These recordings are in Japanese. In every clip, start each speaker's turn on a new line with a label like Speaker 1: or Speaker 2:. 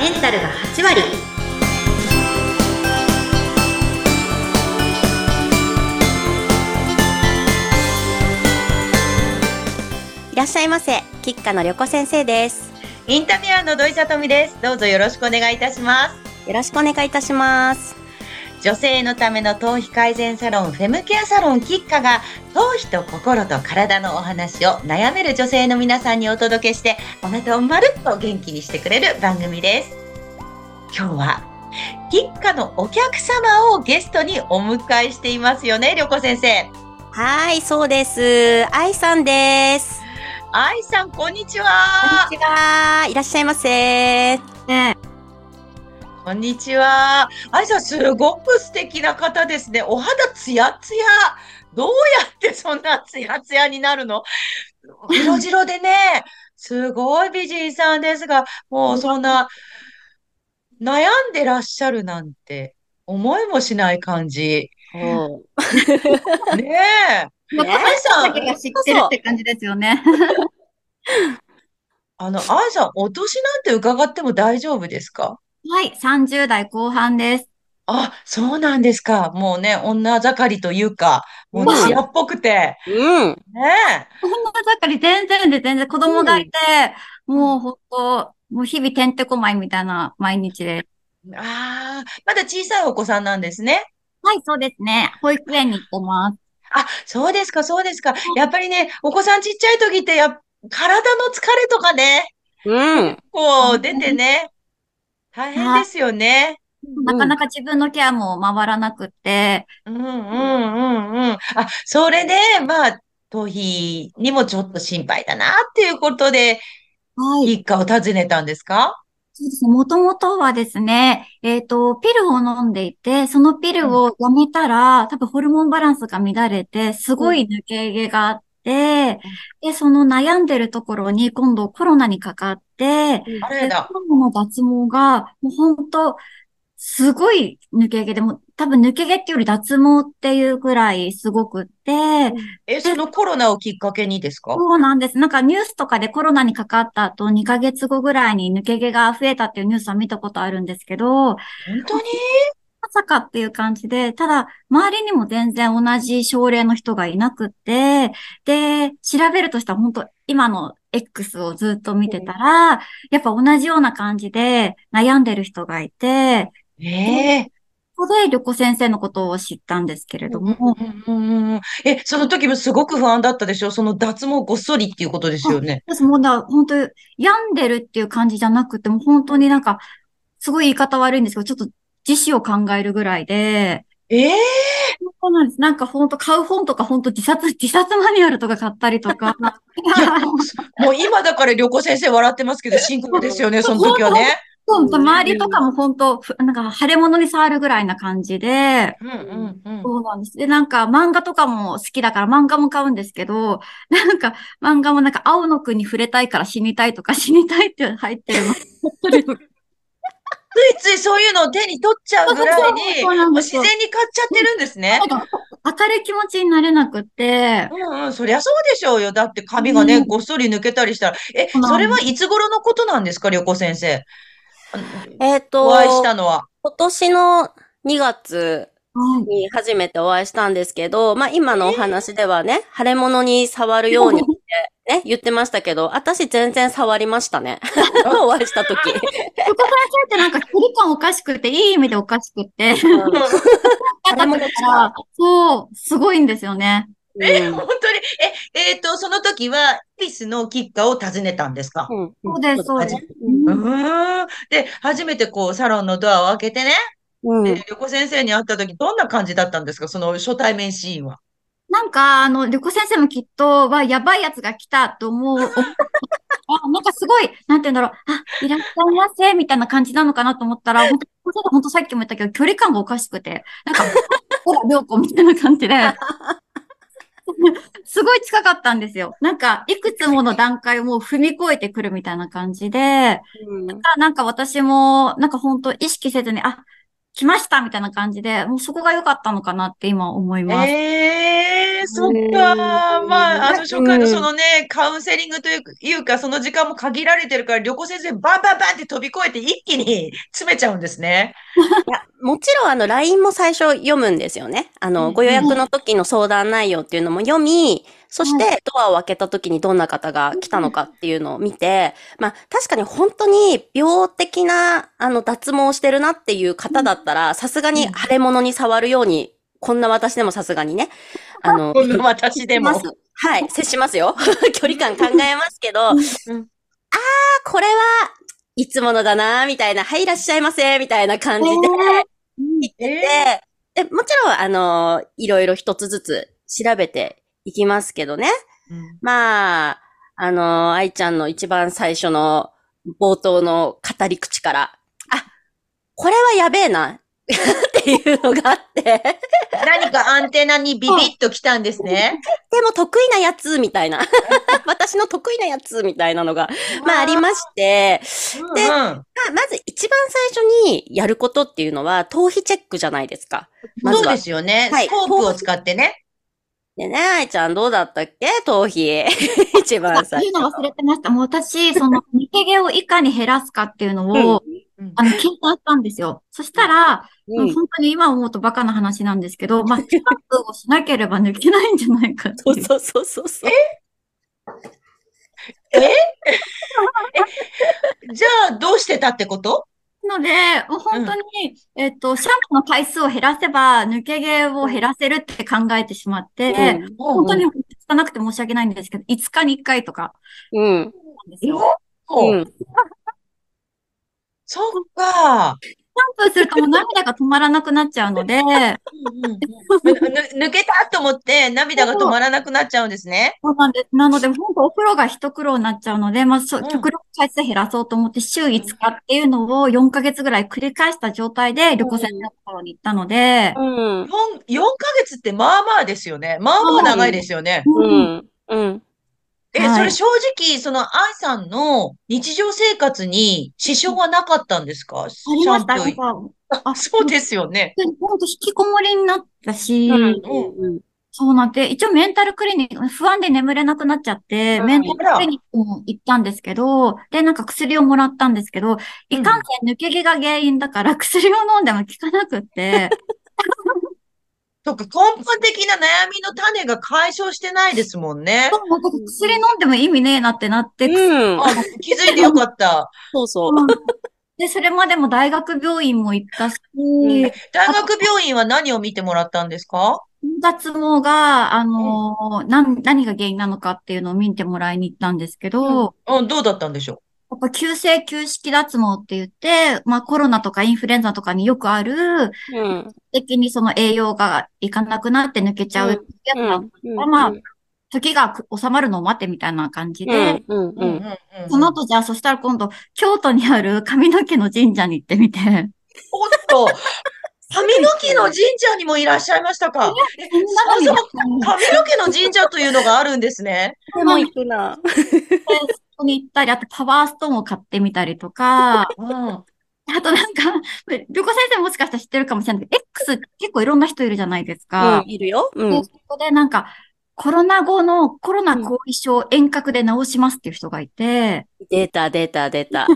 Speaker 1: メンタルが8割
Speaker 2: いらっしゃいませ。吉花の旅子先生です。
Speaker 3: インタビュアーの土井さとみです。どうぞよろしくお願いいたします。
Speaker 2: よろしくお願いいたします。
Speaker 3: 女性のための頭皮改善サロン、フェムケアサロンキッカが、頭皮と心と体のお話を悩める女性の皆さんにお届けして、お腹をまるっと元気にしてくれる番組です。今日は、キッカのお客様をゲストにお迎えしていますよね、りょこ先生。
Speaker 2: はい、そうです。愛さんです。
Speaker 3: 愛さん、こんにち
Speaker 2: こ
Speaker 3: は。
Speaker 2: んにちは。いらっしゃいませ。
Speaker 1: ね
Speaker 3: こんにちは。愛さん、すごく素敵な方ですね。お肌ツヤツヤ。どうやってそんなツヤツヤになるの？色白でね、すごい美人さんですが、もうそんな、悩んでらっしゃるなんて、思いもしない感じ。
Speaker 2: お
Speaker 3: ねえ。
Speaker 1: まあ、
Speaker 2: ね
Speaker 1: この人だけが知ってるって感じですよね。
Speaker 3: あの、愛さん、お年なんて伺っても大丈夫ですか？
Speaker 1: はい、30代後半です。
Speaker 3: あ、そうなんですか。もうね、女盛りというか、もう
Speaker 2: うん
Speaker 3: 艶っぽくて、
Speaker 2: うん。
Speaker 3: ねえ。
Speaker 1: こんな盛り全然で全然子供がいて、もうほんと、もう日々てんてこまいみたいな毎日です。
Speaker 3: ああ、まだ小さいお子さんなんですね。
Speaker 1: はい、そうですね。保育園に行ってます。
Speaker 3: あ、そうですか、そうですか。やっぱりね、お子さんちっちゃい時ってやっ、体の疲れとかね、
Speaker 2: うん。
Speaker 3: こう出てね、大変ですよね。
Speaker 1: なかなか自分のケアも回らなくって、
Speaker 3: うんうんうんうん。あ、それで、まあ、頭皮にもちょっと心配だなっていうことで、
Speaker 1: はい。
Speaker 3: 一家を訪ねたんですか？
Speaker 1: そうですね。もともとはですね、えっと、ピルを飲んでいて、そのピルをやめたら、多分ホルモンバランスが乱れて、すごい抜け毛があって、で、その悩んでるところに今度コロナにかかって、で、
Speaker 3: あれだ。
Speaker 1: コロナの脱毛が、もう本当すごい抜け毛で、もう多分抜け毛っていうより脱毛っていうくらいすごくって、
Speaker 3: え、そのコロナをきっかけにですか？
Speaker 1: そうなんです。なんかニュースとかでコロナにかかった後2ヶ月後ぐらいに抜け毛が増えたっていうニュースは見たことあるんですけど、
Speaker 3: 本当に？
Speaker 1: まさかっていう感じで、ただ、周りにも全然同じ症例の人がいなくって、で、調べるとしたら本当今の X をずっと見てたら、やっぱ同じような感じで悩んでる人がいて、
Speaker 3: ええ
Speaker 1: ここで旅子先生のことを知ったんですけれども、
Speaker 3: え、その時もすごく不安だったでしょ？その脱毛ごっそりっていうことですよね。
Speaker 1: 私もうだ、本当病んでるっていう感じじゃなくて、もう本当になんか、すごい言い方悪いんですけど、ちょっと自死を考えるぐらいで、
Speaker 3: ええ
Speaker 1: そうなんです。なんか本当買う本とか本当自殺、自殺マニュアルとか買ったりとか。
Speaker 3: いや、もう今だから旅行先生笑ってますけど、深刻ですよね、その時はね。
Speaker 1: そう周りとかも本当、ふなんか腫れ物に触るぐらいな感じで、
Speaker 3: うんうんうん。
Speaker 1: そうなんです。で、なんか漫画とかも好きだから漫画も買うんですけど、なんか漫画もなんか青の国触れたいから死にたいとか死にたいって入ってるの。
Speaker 3: ついついそういうのを手に取っちゃうぐらいに、自然に買っちゃってるんですね。
Speaker 1: 明るい気持ちになれなくって、
Speaker 3: うんうん、そりゃそうでしょうよ。だって髪がね、
Speaker 1: うん
Speaker 3: ごっそり抜けたりしたら。え、
Speaker 1: そ
Speaker 3: れはいつ頃のことなんですか、旅行先生。
Speaker 2: えっと、
Speaker 3: お会いしたのは？
Speaker 2: 今年の2月
Speaker 1: はい。
Speaker 2: に初めてお会いしたんですけど、まあ今のお話ではね、腫れ物に触るようにってね、言ってましたけど、私全然触りましたね。お会いした時。
Speaker 1: そこ先生ってなんか距離感おかしくて、いい意味でおかしくて、そう、すごいんですよね。
Speaker 3: え、
Speaker 2: うん
Speaker 3: 本当に？え、えっと、その時は、ピースの吉家を訪ねたんですか？
Speaker 2: うん
Speaker 1: そうです、そうです。
Speaker 3: で、初めてこう、サロンのドアを開けてね、
Speaker 2: うん
Speaker 3: で、旅行先生に会った時、どんな感じだったんですか？その初対面シーンは。
Speaker 1: なんか、あの、旅行先生もきっと、は、やばいやつが来たと思う。あ、なんかすごい、なんて言うんだろう。あ、いらっしゃいませ、みたいな感じなのかなと思ったら、本当本当さっきも言ったけど、距離感がおかしくて、なんか、ほら、りょうこみたいな感じで、すごい近かったんですよ。なんか、いくつもの段階をもう踏み越えてくるみたいな感じで、
Speaker 2: うん
Speaker 1: なんか私も、なんか本当意識せずに、あ、来ましたみたいな感じで、もうそこが良かったのかなって今思います。
Speaker 3: ええー、そっか。まあ、あの、初回のそのね、カウンセリングというか、その時間も限られてるから、旅行先生、バンバンバンって飛び越えて一気に 詰めちゃうんですね。
Speaker 2: いや、もちろんあの LINE も最初読むんですよね。あ
Speaker 3: うん
Speaker 2: の、ご予約の時の相談内容っていうのも読み、そしてドアを開けた時にどんな方が来たのかっていうのを見て、まあ確かに本当に病的なあの脱毛をしてるなっていう方だったら、さすがに腫れ物に触るように、こんな私でもさすがにね、あの、
Speaker 3: こんな私でも。
Speaker 2: はい、接しますよ。距離感考えますけど、あ
Speaker 3: うん。
Speaker 2: ー、これはいつものだな、みたいな、はい、いらっしゃいませ、みたいな感じで、言って
Speaker 3: え
Speaker 2: て、で、もちろん、あの、いろいろ一つずつ調べていきますけどね。
Speaker 3: うん。
Speaker 2: まあ、あの、愛ちゃんの一番最初の冒頭の語り口から、あ、これはやべえな、っていうのがあって、
Speaker 3: 何かアンテナにビビッときたんですね。
Speaker 2: でも得意なやつ、みたいな。私の得意なやつ、みたいなのが、まあありまして、で
Speaker 3: うんうん
Speaker 2: まあまず一番最初にやることっていうのは、頭皮チェックじゃないですか。ま
Speaker 3: そうで。すよね。
Speaker 2: はい
Speaker 3: スコープを使ってね。
Speaker 2: でね、愛ちゃんどうだったっけ？頭皮。一番
Speaker 1: あ、
Speaker 2: 最初。
Speaker 1: 言うの忘れてました。もう私、その、抜け毛をいかに減らすかっていうのを、
Speaker 3: うん
Speaker 1: あの、計算したんですよ。そしたら、
Speaker 2: う
Speaker 1: 本当に今思うとバカな話なんですけど、まあ、シャンプーをしなければ抜けないんじゃないかっていう。
Speaker 2: そうそうそうそうそう。
Speaker 3: じゃあ、どうしてたってこと？
Speaker 1: ので、もう本当に、えっと、シャンプーの回数を減らせば、抜け毛を減らせるって考えてしまって、本当に汚くて申し訳ないんですけど、5日に1回とか
Speaker 2: うん。うん。
Speaker 3: そうか。
Speaker 1: プーするともう涙が止まらなくなっちゃうので、
Speaker 3: うんうんぬ ぬ抜けたと思って涙が止まらなくなっちゃうんですね。
Speaker 1: そうなんです。なので、本当お風呂が一苦労になっちゃうので、まあ、極力回数減らそうと思って、週5日っていうのを4ヶ月ぐらい繰り返した状態で、旅行先のところに行ったので、
Speaker 2: うん。
Speaker 3: 4、4ヶ月ってまあまあですよね。まあまあ長いですよね。
Speaker 2: う
Speaker 1: うん
Speaker 2: ん。うん。
Speaker 3: え、
Speaker 1: はい
Speaker 3: それ正直、その愛さんの日常生活に支障はなかったんですか？シ
Speaker 1: ありました。
Speaker 3: あ、そうですよね。
Speaker 1: 本当引きこもりになったし、
Speaker 2: うん。
Speaker 3: うん
Speaker 1: そうなんで、一応メンタルクリニック、不安で眠れなくなっちゃって、
Speaker 2: うん
Speaker 1: メンタルクリニックも行ったんですけど、で、なんか薬をもらったんですけど、いかんせん抜け毛が原因だから薬を飲んでも効かなくって、
Speaker 3: そっか、根本的な悩みの種が解消してないですもんね。
Speaker 1: そう薬飲んでも意味ねえなってなって、
Speaker 2: うん。
Speaker 3: あ、気づいてよかった。
Speaker 2: そうそう。
Speaker 1: で、それまでも大学病院も行ったし、
Speaker 2: ん
Speaker 3: 大学病院は何を見てもらったんですか？
Speaker 1: 脱毛が、あのーなん、何が原因なのかっていうのを見てもらいに行ったんですけど、
Speaker 3: うん、どうだったんでしょ
Speaker 1: やっぱ急性休式脱毛って言って、まあコロナとかインフルエンザとかによくある、
Speaker 2: うん。
Speaker 1: 的にその栄養がいかなくなって抜けちゃうやつ。まあ時が収まるのを待ってみたいな感じ
Speaker 2: う
Speaker 1: で、
Speaker 2: ん。うん。
Speaker 3: う
Speaker 2: うん。
Speaker 3: うん
Speaker 1: その後じゃあそしたら今度京都にある髪の毛の神社に行ってみて、
Speaker 3: おっと、髪の毛の神社にもいらっしゃいましたかえそもそも髪の毛の神社というのがあるんですね。
Speaker 2: でも行くな。
Speaker 1: そこに行ったり、あとパワーストーンを買ってみたりとか、
Speaker 3: うん。
Speaker 1: あとなんか、旅行先生もしかしたら知ってるかもしれないけど、X 結構いろんな人いるじゃないです
Speaker 2: う
Speaker 1: か
Speaker 2: ん。。いるよ。うん。
Speaker 1: でそこでなんか、コロナ後のコロナ後遺症遠隔で治しますっていう人がいて、
Speaker 2: 出た、出た、出た。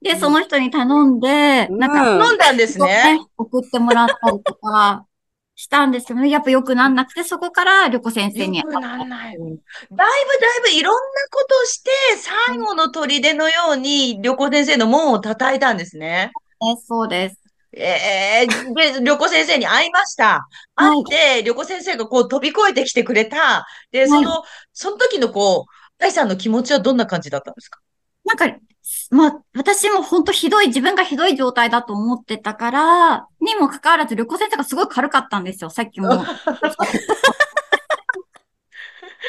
Speaker 1: で、その人に頼んで、
Speaker 2: うん
Speaker 1: なんか、
Speaker 3: 飲んだんですね。
Speaker 1: 送ってもらったりとかしたんですけどね、やっぱ良くなんなくて、そこから旅行先生に
Speaker 3: よくなんない。だいぶだいぶいろんなことをして、最後の砦のように旅行先生の門を叩いたんですね。
Speaker 1: ねそうです。
Speaker 3: ええで、旅行先生に会いました。会って、旅行先生がこう飛び越えてきてくれた。で、その、その時のこう、大さんの気持ちはどんな感じだったんですか
Speaker 1: なんか、まあ、私も本当ひどい、自分がひどい状態だと思ってたから、にもかかわらず、旅行先生がすごい軽かったんですよ、さっきも。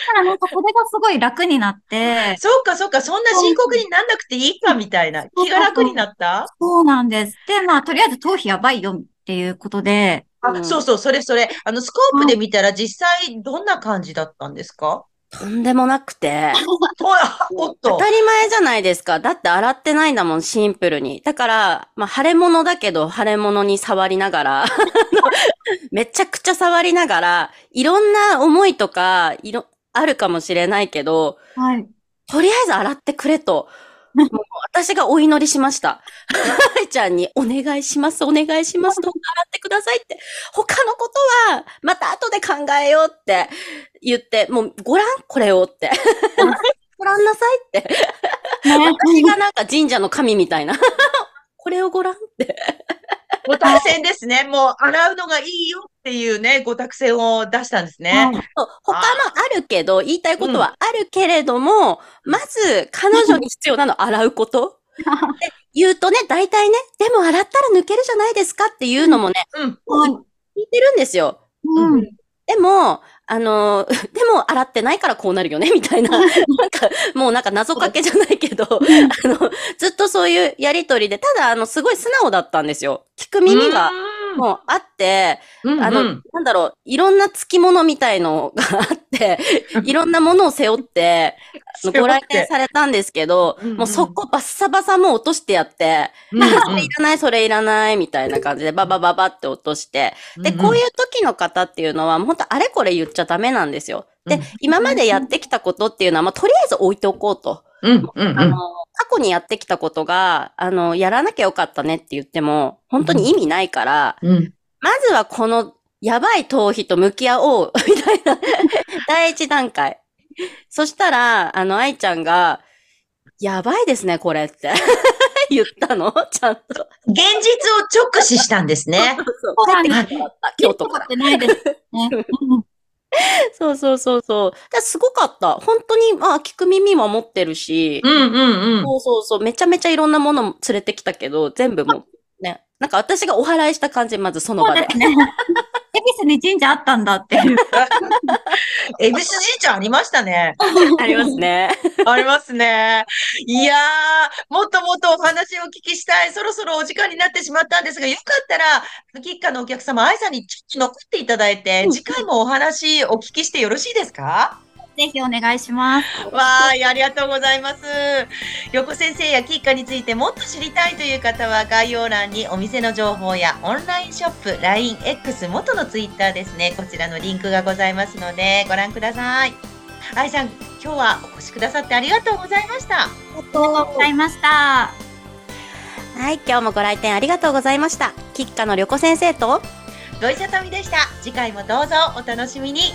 Speaker 1: だからなんかそれがすごい楽になって、
Speaker 3: そっかそっか、そんな深刻になんなくていいかみたいな。気が楽になった？
Speaker 1: そうなんです。で、まあ、とりあえず頭皮やばいよっていうことで、
Speaker 3: あ、
Speaker 2: うん
Speaker 3: そうそう、それそれ。あの、スコープで見たら実際どんな感じだったんですか？
Speaker 2: とんでもなくて。当たり前じゃないですか。だって洗ってないんだもん、シンプルに。だから、まあ、腫れ物だけど、腫れ物に触りながら、めちゃくちゃ触りながら、いろんな思いとか、いろ、あるかもしれないけど、
Speaker 1: はい。
Speaker 2: とりあえず洗ってくれと。もう私がお祈りしました。愛ちゃんにお願いします、お願いします、どうか洗ってくださいって。他のことは、また後で考えようって言って、もうご覧これをって。ご覧なさいって。
Speaker 1: ね
Speaker 2: 私がなんか神社の神みたいな。これをご覧って。
Speaker 3: ご託戦ですね。もう洗うのがいいよっていうね、ご託戦を出したんですね。
Speaker 1: はい
Speaker 2: そう他もあるけど、言いたいことはあるけれども、まず彼女に必要なのは洗うこと。言うとね、大体ね、でも洗ったら抜けるじゃないですかっていうのもね、
Speaker 3: うん。
Speaker 1: はい。
Speaker 2: 聞いてるんですよ。
Speaker 1: うん。
Speaker 2: でも、あの、でも洗ってないからこうなるよね、みたいな。なんか、もうなんか謎かけじゃないけど、あの、ずっとそういうやりとりで、ただ、あの、すごい素直だったんですよ。聞く耳がもうあって、
Speaker 3: うん、
Speaker 2: あの、
Speaker 3: うん
Speaker 2: なんだろう、いろんな付き物みたいのがあって、いろんなものを背負って、あのご来店されたんですけど、
Speaker 3: うんうん。
Speaker 2: もうそこバッサバサもう落としてやって、
Speaker 3: うん
Speaker 2: あそれいらない、それいらない、みたいな感じでババババって落として、で、こういう時の方っていうのは、もう本当あれこれ言っちゃダメなんですよ。で、
Speaker 3: うん。
Speaker 2: 今までやってきたことっていうのは、まあ、とりあえず置いておこうと。
Speaker 3: うん、うん、うん。
Speaker 2: あの、過去にやってきたことが、あの、やらなきゃよかったねって言っても、本当に意味ないから、
Speaker 3: うん。
Speaker 2: まずはこのやばい頭皮と向き合おう、みたいな、第一段階。そしたら、あの、愛ちゃんが、やばいですね、これって 言ったの？ちゃんと。
Speaker 3: 現実を直視したんですね。
Speaker 2: そう
Speaker 1: そう
Speaker 2: 帰ってきたった京都から
Speaker 1: っ。てないですね。う ん
Speaker 2: そうそうそうそう。だすごかった。本当に、まあ、聞く耳も持ってるし、
Speaker 3: うん、うん、うん。
Speaker 2: そうそうそう、めちゃめちゃいろんなものも連れてきたけど、全部もう、ね。なんか私がお祓いした感じ、まずその場で。
Speaker 1: ですね。恵比寿に神社あったんだっていう。
Speaker 3: 恵比寿神社ありましたね。
Speaker 2: ありますね。
Speaker 3: ありますね。いやー、もっともっとお話をお聞きしたい。そろそろお時間になってしまったんですが、よかったら、キッカのお客様、愛さんにちょっと残っていただいて、次回もお話お聞きしてよろしいですか？
Speaker 1: ぜひお願いします。
Speaker 3: わーい、ありがとうございます。横先生やキッカについてもっと知りたいという方は概要欄にお店の情報やオンラインショップ、LINE、X、元のツイッターですね。こちらのリンクがございますのでご覧ください。愛さん、今日はお越しくださってありがとうございました。
Speaker 1: ありがとうございました。
Speaker 2: はい、今日もご来店ありがとうございました。キッカの旅子先生と、
Speaker 3: 土井さとみでした。次回もどうぞお楽しみに。